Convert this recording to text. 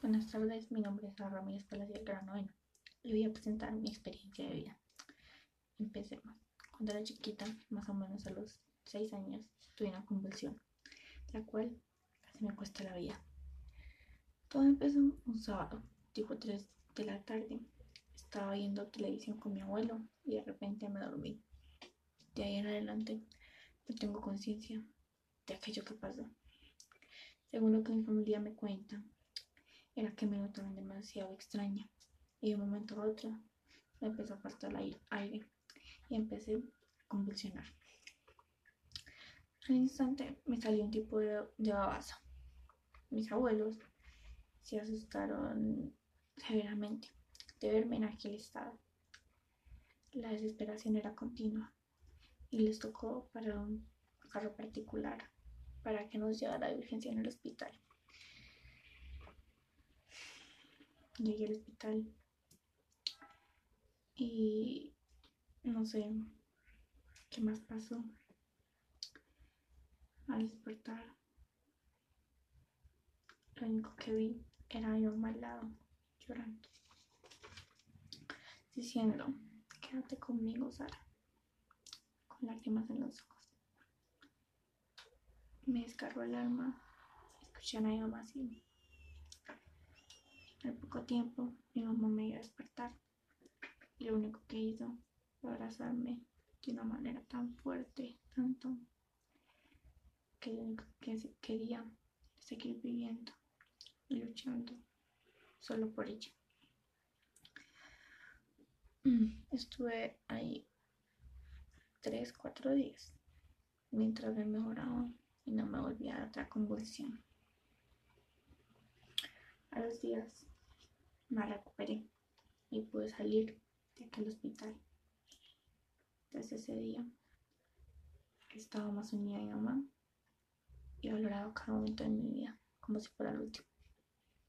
Buenas tardes, mi nombre es Ramírez Palacio del Grano Noveno. Le voy a presentar mi experiencia de vida. Empecemos. Cuando era chiquita, más o menos a los 6 años, tuve una convulsión, la cual casi me cuesta la vida. Todo empezó un sábado, tipo 3 de la tarde. Estaba viendo televisión con mi abuelo y de repente me dormí. De ahí en adelante no tengo conciencia de aquello que pasó. Según lo que mi familia me cuenta, era que me notaban demasiado extraña y de un momento a otro me empezó a faltar el aire y empecé a convulsionar. Un instante me salió un tipo de, de babaza. Mis abuelos se asustaron severamente de verme en aquel estado. La desesperación era continua y les tocó para un carro particular para que nos llevara de urgencia en el hospital. Llegué al hospital y no sé qué más pasó. Al despertar, lo único que vi era mamá al lado, llorando, diciendo, quédate conmigo, Sara, con lágrimas en los ojos me descargó el alma escuchar a mi mamá así. Al poco tiempo mi mamá me iba a despertar lo único que hizo fue abrazarme de una manera tan fuerte, tanto, que lo único que quería seguir viviendo y luchando solo por ella. Estuve ahí tres, cuatro días mientras me mejoraba y no me volví a otra convulsión. Días me recuperé y pude salir de aquel hospital. Desde ese día he estado más unida a mi mamá y he valorado cada momento de mi vida como si fuera el último.